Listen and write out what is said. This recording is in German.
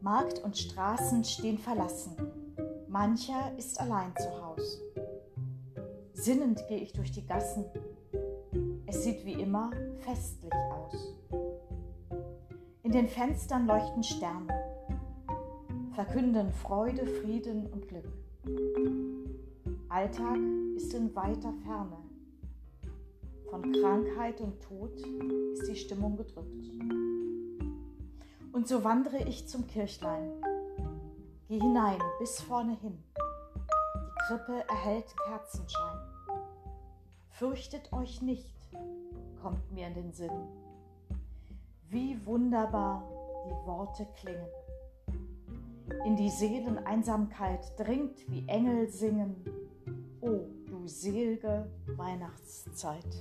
Markt und Straßen stehen verlassen. Mancher ist allein zu Haus. Sinnend gehe ich durch die Gassen. Es sieht wie immer festlich aus. In den Fenstern leuchten Sterne, verkünden Freude, Frieden und Glück. Alltag ist in weiter Ferne. Von Krankheit und Tod ist die Stimmung gedrückt. Und so wandere ich zum Kirchlein, geh hinein bis vorne hin. Die Krippe erhält Kerzenschein. Fürchtet euch nicht, kommt mir in den Sinn. Wie wunderbar die Worte klingen. In die Seeleneinsamkeit dringt, wie Engel singen. O du selge Weihnachtszeit.